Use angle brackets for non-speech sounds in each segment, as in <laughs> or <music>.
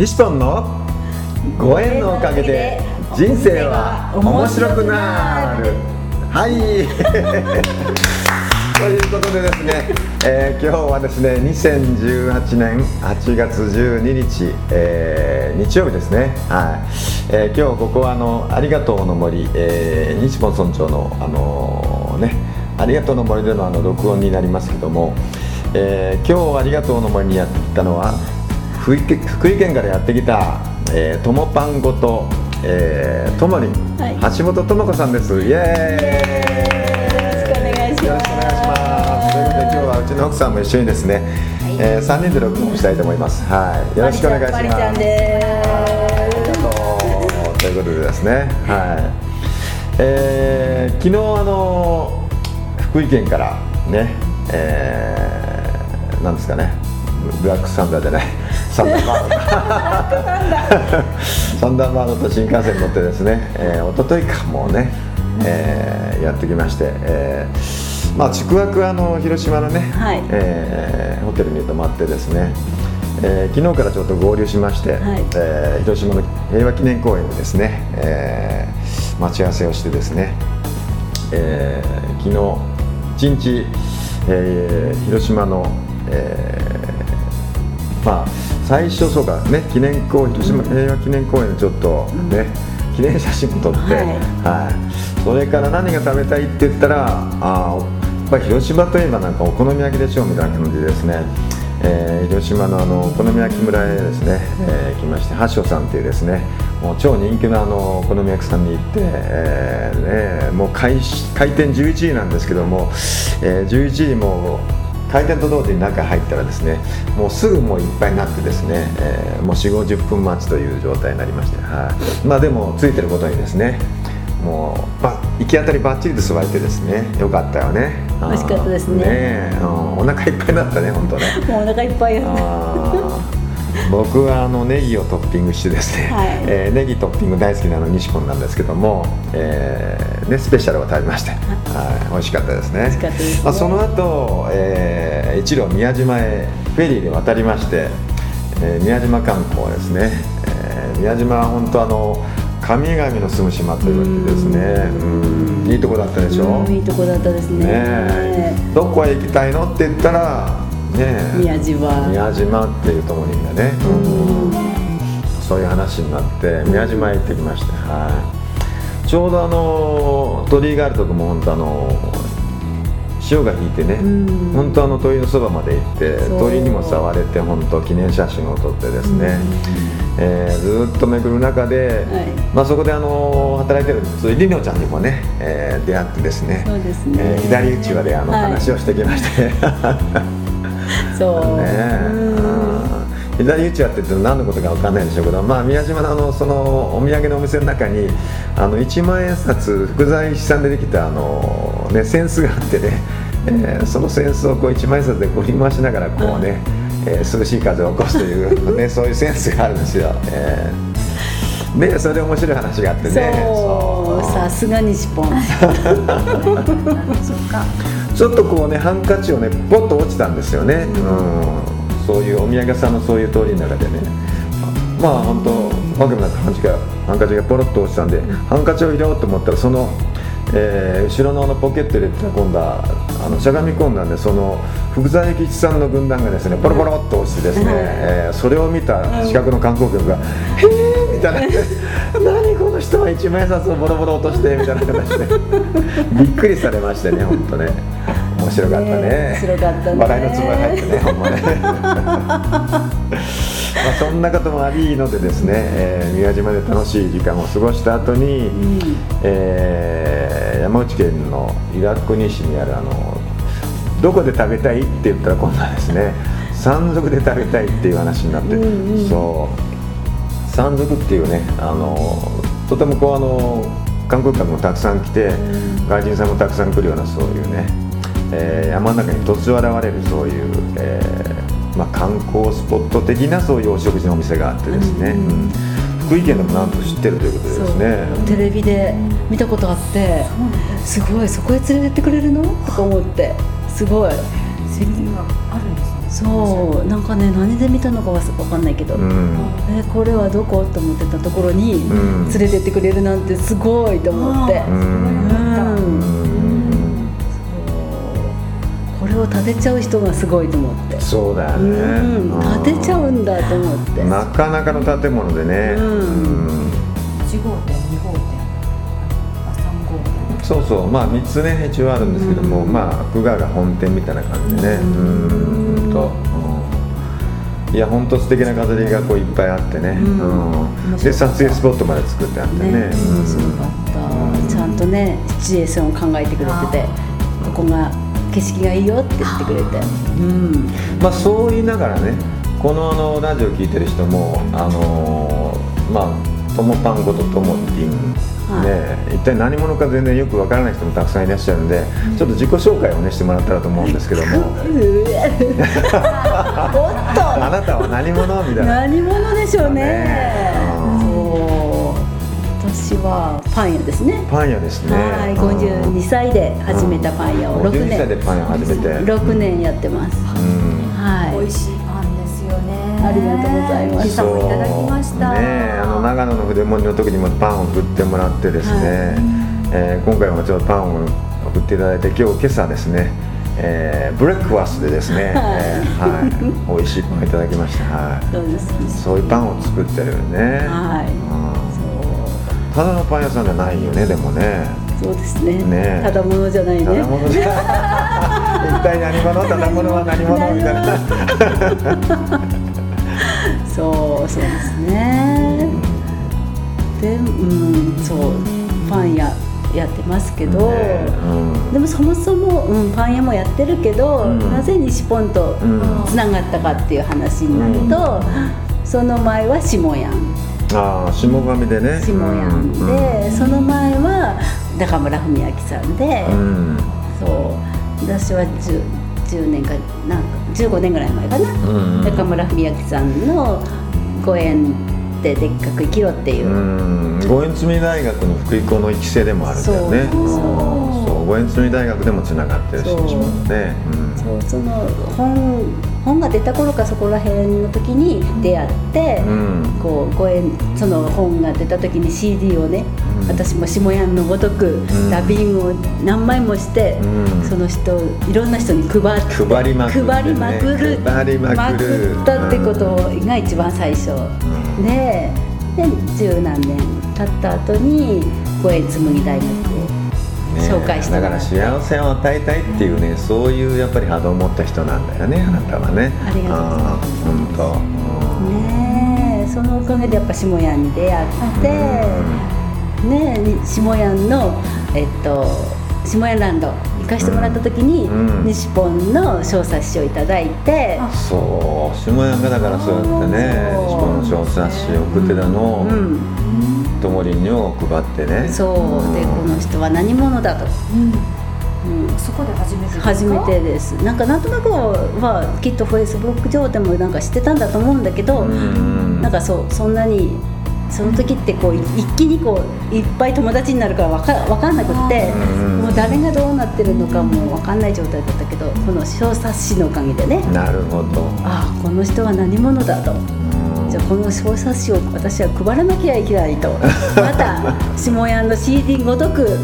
西ポンのご縁のおかげで人生は面白くなる。はい。<laughs> ということでですね、えー今日はですね2018年8月12日、えー日曜日ですね。はい、えー今日ここはあのありがとうの森、えー西本村長のあのねありがとうの森でのあの録音になりますけども、えー今日ありがとうの森にやってきたのは福井県福井県からやってきた、えー、ともパンごと、えー、ともりん、はい。橋本智子さんです。イエーイ。よろしくお願いします。よろしくお願いします。ということで今日はうちの奥さんも一緒にですね、えー、3人で録音したいと思います。はい。よろしくお願いします。ありがとう。ということでですね。はい。えー、昨日あの福井県からねえー、なんですかね。ブラックサンダーじゃないサンダーバードサンダーバードと新幹線に乗ってですね、えー、一昨日かもうね、えーやってきまして、えーまあ、宿泊はあの広島のね、はい。えーホテルに泊まってですね、えー昨日からちょっと合流しまして、はい。えー広島の平和記念公園でですね、えー待ち合わせをしてですね、えー昨日一日、えー広島の、えーまあ最初そうかね記念公園広島平和記念公園でちょっとね、記念写真も撮って、はい。はい、それから何が食べたいって言ったらあーやっぱり広島といえばなんかお好み焼きでしょうみたいな感じでですね、えー広島のあのお好み焼き村へですね、えー来まして八所さんっていうですねもう超人気のあのお好み焼きさんに行って、えーね、もう開始開店11時なんですけども、えー11時もう開店と同時に中入ったらですねもうすぐもういっぱいになってですね、えーもう4 5 0分待ちという状態になりまして、はい。まあでもついてることにですねもうば行き当たりばっちりと座れてですねよかったよね。美味しかったですね。ねえうん。お腹いっぱいになったね本当ね。もうお腹いっぱいやったあー。僕はあのネギをトッピングしてですね、はい。えーネギトッピング大好きなの西本なんですけども、えーね、スペシャルを食べまして、はい、美味しかったですね。ね。まあ、その後、えー一路宮島へフェリーで渡りまして、えー宮島観光ですね、えー宮島は本当あの神々の住む島と言われてですね。うん。いいとこだったでしょ、うんいいとこだったですね。ねえ。どこへ行きたいの？って言ったらねえ。宮島。宮島っていうともりんがね、そういう話になって宮島へ行ってきまして、はい、ちょうどあの鳥居があるとこも本当あの潮が引いてね、ん。本当あの鳥居のそばまで行ってそう。鳥居にも触れて本当記念写真を撮ってですね、えーずーっと巡る中で、はい。まあ、そこであの働いてるりのちゃんにもね、えー出会ってですねそうですね。えー左うちわであのはい。話をしてきまして、そう。<laughs> ねうん左打ちわって言っても何のことか分かんないんでしょうけど、まあ、宮島のあのそのお土産のお店の中にあの1万円札福在資産でできたあの、ね、扇子があってね、えーその扇子をこう1万円札で振り回しながらこうね、えー涼しい風を起こすという、<laughs> ね、そういうセンスがあるんですよ。えー。でそれで面白い話があってね。そうさすが西ポンちょっとこうねハンカチをねポッと落ちたんですよね、うん、そういうお土産屋さんのそういう通りの中でね。まあ本当わけもなくハンカチがハンカチがポロッと落ちたんで、ハンカチを入れようと思ったらその、えー後ろのあのポケット入れて今度はあのしゃがみ込んだんでその福沢諭吉さんの軍団がですねポロポロっと落ちてですね、えーそれを見た近くの観光客が「へえ!」みたいな「何この人は一万円札をボロボロ落として」みたいな形で。びっくりされましてね本当ね面白かったね。ね面白かったね。笑いのつぼが入ってねほんまね。<laughs> まあそんなこともありのでですね、えー宮島で楽しい時間を過ごした後に、えー山口県の岩国市にあるあのどこで食べたいって言ったら今度はですね。山賊で食べたいっていう話になって、うんうん。そう。山賊っていうねあのとてもこうあの観光客もたくさん来て、外人さんもたくさん来るようなそういうね、えー山の中に突如現れるそういう、えーまあ、観光スポット的なそういうお食事のお店があってですね、うん福井県でもなんと知ってるということでですね。テレビで見たことあってすごいそこへ連れてってくれるの？とか思って。すごい。責任があるんですね。そう。なんかね何で見たのかは分かんないけど、うん。えこれはどこ？と思ってたところにん。連れてってくれるなんてすごいと思って、うん。うんを建てちゃう人がすごいと思って。そうだようねん。建てちゃうんだと思って。なかなかの建物でね、うん。うん1号店2号店あ3号店。そうそう。まあ3つね一応あるんですけども、まあ久我が本店みたいな感じでね。うん。と、うん。いや本当素敵な飾りがこういっぱいあってね、ん。うん。で撮影スポットまで作ってあってね。ね、面白かった、ちゃんとねシチュエーションを考えてくれててここが景色がいいよって言ってくれて。うん。まあそう言いながらねこのあのラジオ聞いてる人もあのーまあともパンことともティン、はい。ね、一体何者か全然よくわからない人もたくさんいらっしゃるんで、ちょっと自己紹介をねしてもらったらと思うんですけども。うえ <laughs> おっと。<laughs> あなたは何者？みたいな。何者でしょうね。ね私はパン屋ですね。パン屋ですね。はい52歳で始めたパン屋を6 52歳で年パン屋始めて。6年やってます。うん。はい。美味しいパンですよね。ありがとうございます。今朝もいただきました。ねあの長野の筆盛りの時にもパンを送ってもらってですね、えー今回もちょっとパンを送っていただいて今日今朝ですね、えーブレックファーストでですね、えーはい、美味しいパンをいただきました、はい、そうですそういうパンを作ってるよね、はい。うんただのパン屋さんじゃないよねでもね。そうですね。ね。ただものじゃないね。ただものじゃ一体何者？ただものは何者みたいな。<laughs> そうそうですね。でうんそうパン屋やってますけど、ねうん。でもそもそも、うん、パン屋もやってるけど、うん。なぜ西ポンとうん。つながったかっていう話になると、その前は下屋ああ下神でね。下屋で、その前は中村文明さんで、うん。そう。私は 10, 10年かなんか15年ぐらい前かな、うん。中村文明さんのご縁ででっかく生きろっていう。う、ん。五円積大学の福井校の育成でもあるんだよね。そう。うん。そう。五円積大学でもつながってるしそう。ねうん。そう。その本本が出た頃かそこら辺の時に出会って、うん。こうご縁その本が出た時に CD をね、うん。私も下屋のごとくん。ダビングを何枚もして、うん。その人いろんな人に配って配りまくってね。配りまくる配りまくる。ったってことが一番最初、ん。でで十何年経った後に五円紬大学をね紹介してだから幸せを与えたいっていうねそういうやっぱり波動を持った人なんだよねあなたはね。ありがとうございます。本当。ねえそのおかげでやっぱ下屋に出会って、ねえ下屋のえっと下屋ランド行かしてもらった時に、うん。西ポンの小冊子をいただいて、そう下山がだからそうやってねそう。日本の小冊子を送ってたの。をうん、ともりんにを配ってね。そう。でこの人は何者だと、うん。うん、そこで初めてですか？初めてです。なんかなんとなくはきっとフェイスブック上でもなんか知ってたんだと思うんだけど、うん。なんかそうそんなにその時ってこうい一気にこういっぱい友達になるからわかわかんなくって、うん。もう誰がどうなってるのかもわかんない状態だったけどこの小冊子のおかげでね。なるほど。ああこの人は何者だと。じゃあこの小冊子を私は配らなきゃいけないと。<laughs> また下屋の CD ごとく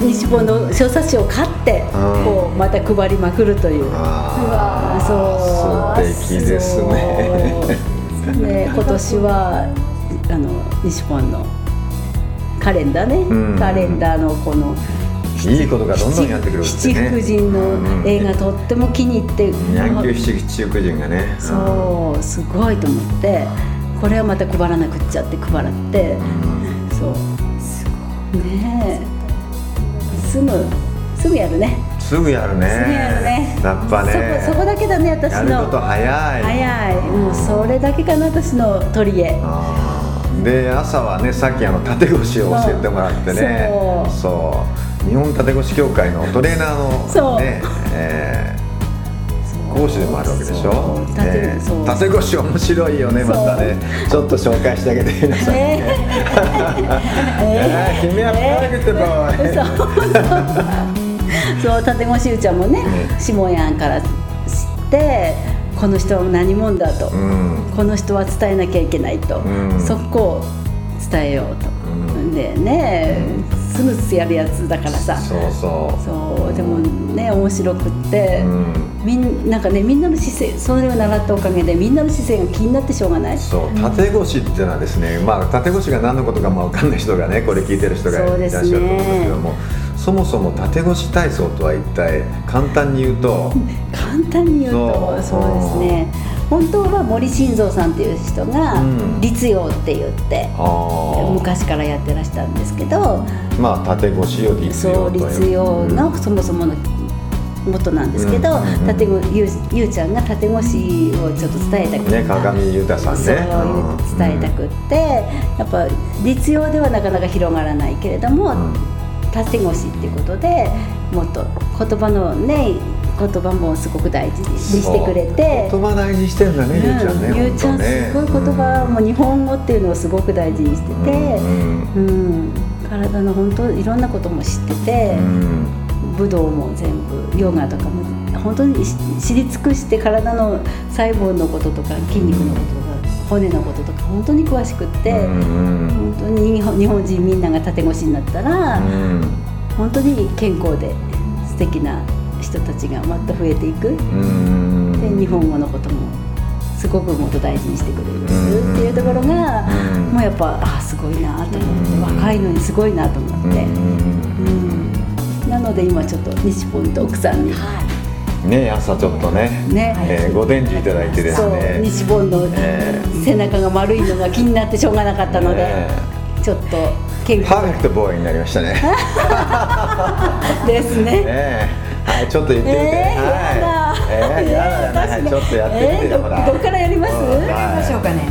西本の小冊子を買ってうん。こうまた配りまくるという。あそう。ー素敵ですね。そう。ね今年はあの西本のカレンダーね、うん。カレンダーのこのいいことがどんどんやってくるって七福神の映画とっても気に入って、ヤンキュー七福神がねそうすごいと思ってこれはまた配らなくっちゃって配らって、そうねすぐすぐやるねすぐやるねすぐやるねやっぱねそこそこだけだね私のやること早い早いもうそれだけかな私の取り柄で朝はねさっきあの縦腰を教えてもらってねそうそう日本縦腰協会のトレーナーのねえー講師でもあるわけでしょ？そう。縦えーそう。縦腰面白いよねまたね。ちょっと紹介してあげて皆さんにね。<laughs> <laughs> えー。君はパーフェクトボー。イそう。縦越うちゃんもねね下やんから知ってこの人は何者だと、うん。この人は伝えなきゃいけないと、うん。そこを伝えようと、うん。でねすぐやるやつだからさ。そうそう。そうでもね面白くって、うん。みんなんかねみんなの姿勢それを習ったおかげでみんなの姿勢が気になってしょうがない。そう縦腰っていうのはですね、まあ、縦腰が何のことかも分かんない人がねこれ聞いてる人がいらっしゃると思うんですけどもそもそも縦腰体操とは一体簡単に言うと <laughs> 簡単に言うとそうですね本当は森晋三さんっていう人がうん。立用って言って、あー。昔からやってらしたんですけどまあ縦腰を立用そうという。立用のそもそもの元なんですけど、うんうんゆうゆうちゃんが縦腰をちょっと伝えたくね鏡裕太さんね。そううん伝えたくって、やっぱ立用ではなかなか広がらないけれども、うん。縦腰っていうことでもっと言葉のね言葉もすごく大事にしてくれて。言葉大事にしてるんだね、ゆうちゃんねうんゆうちゃんすごい言葉も日本語っていうのをすごく大事にしてて、うんうん。体の本当いろんなことも知ってて、うん。武道も全部ヨガとかも本当にし知り尽くして体の細胞のこととか筋肉のこととか骨のこととか本当に詳しくって、うん。本当に日本日本人みんなが縦腰になったら、うん。本当に健康で素敵な人たちがもっと増えていく。うん。で日本語のこともすごくもっと大事にしてくれるってうんいうところが、うん。もうやっぱあすごいなと思って、うん。若いのにすごいなと思って、なので今ちょっと西ポンと奥さんに、ね朝ちょっとねね、えーご伝授いただいてですね。西ポンのえ背中が丸いのが気になってしょうがなかったので、ねちょっと健パーフェ康クトボーイになりましたね。<laughs> ですね。ね。えはい、ちょっと言ってみて。えーはい。えー、やだやだ、<laughs> はい、ちょっとやってみてえーよ。ほらどどっからやります？うんやりはいましょうかねね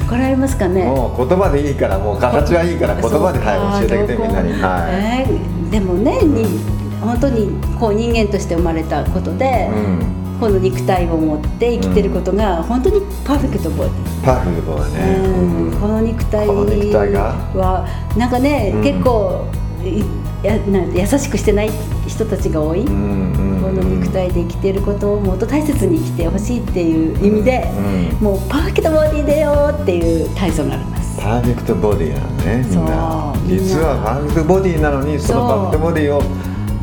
どこからやりますかえ。ね？もう言葉でいいから、もう形はいいから、言葉で、はい、教えてあげてみんなに。はえーでもね、に本当にこう人間として生まれたことで、い。うん。この肉体を持って生きてることが本当にパーフェクトボディ。パーフェクトだね。うんこの肉体はなんかね、うん結構いやなん優しくしてない人たちが多い。この肉体で生きてることをもっと大切に生きてほしいっていう意味で、うんもうパーフェクトボディだよっていう体操があります。パーフェクトボディな。のね、みんな。実はパーフェクトボディなのに、そのパーフェクトボディを。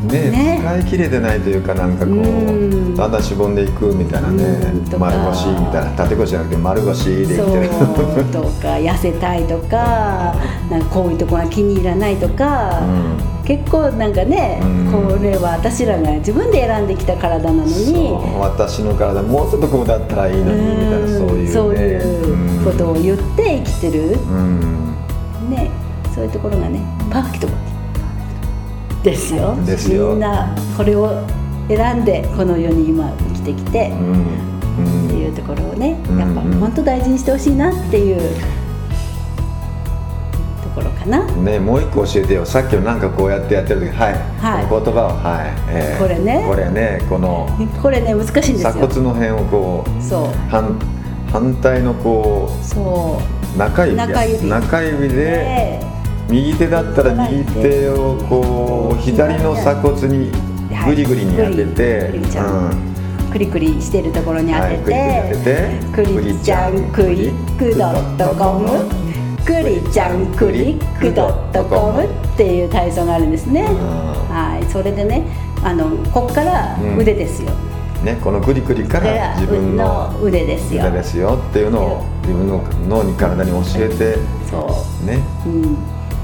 ねね。使い切れてないというかなんかこうん。うだんだんしぼんでいくみたいなね丸腰みたいな縦腰じゃなくて丸腰で生きてる。とか痩せたいとかなんかこういうとこが気に入らないとか、結構なんかね、うん。これは私らが自分で選んできた体なのに。私の体もうちょっとこうだったらいいのにみたいなそういうね。そういうことを言って生きてる、うん。ねそういうところがねパーフェクト。ですよ。ですよ。みんなこれを選んでこの世に今生きてきて、うん。っていうところをねうんやっぱ本当大事にしてほしいなっていうな。うんねもう一個教えてよ。さっきのなんかこうやってやってる時はい、はい。この言葉をはい、えーこれね。これねこのこれね難しいんですよ。鎖。骨の辺をこうそう。反反対のこそう。中指中指。中指でで右手だったら右手をこう左の鎖骨にグリグリに当てて、グリグリちゃん。うん。クリクリしてるところに当はい、てクリクリクリちゃんクリックドットコムクリちゃんクリックドットコムっていう体操があるんですね。はい、それでねあのこっから腕ですよ。ね、このクリクリかでら自分の腕ですよ。腕ですよっていうのを自分の脳に体に教えてそねう。うん。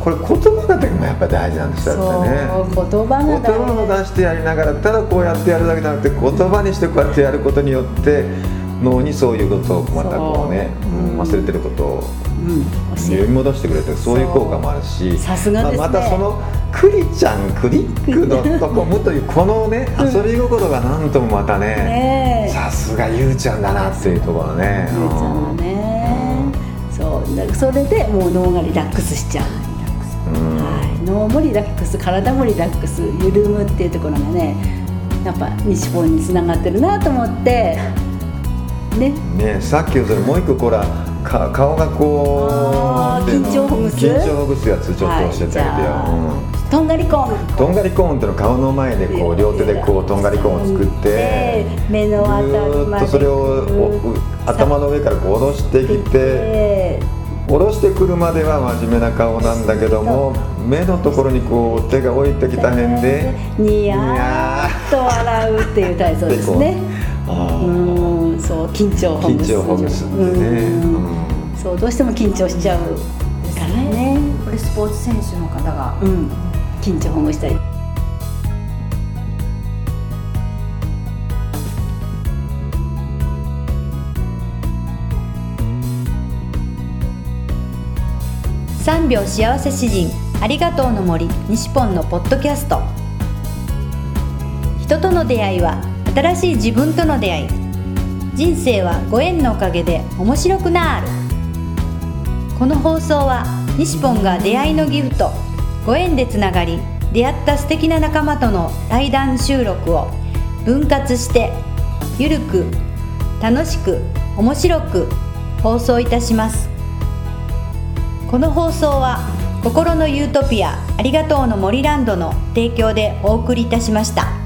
これ言葉がやっぱ大事なんですよね言葉が言葉を出してやりながらただこうやってやるだけじゃなくて言葉にしてこうやってやることによって脳にそういうことをまたこうねそう。うん忘れてることを呼び戻してくれてそういう効果もあるしさすがですね。まあまたそのクリちゃんクリックドットコムというこのね遊び心がなんともまたねさすがゆうちゃんだなっていうところね。ゆうちゃんはね。そう。それでもう脳がリラックスしちゃう、うん。はい、脳もリラックス体もリラックス緩むっていうところがねやっぱ西本につながってるなと思ってね。ねさっきのそれもう一個こらか顔がこう緊張ほぐす？緊張ほぐすやつちょっと教えてあげてよ、とんがりコーン。とんがりコーンっての顔の前でこう両手でこうとんがりコーンを作って目のたりとそれを頭の上からこう下ろしてきてで下ろしてくるまでは真面目な顔なんだけども目のところにこう手が置いてきた辺でニヤーっと笑うっていう体操ですね。あうーんそう緊張ほぐす。緊張ほぐすんうん。そうどうしても緊張しちゃうからね。これスポーツ選手の方がうん。緊張ほぐしたり3秒幸せ詩人ありがとうの森西ポンのポッドキャスト。人との出会いは新しい自分との出会い人生はご縁のおかげで面白くなるこの放送は西ポンが出会いのギフトご縁でつながり出会った素敵な仲間との対談収録を分割してゆるく楽しく面白く放送いたしますこの放送は心のユートピアありがとうの森ランドの提供でお送りいたしました。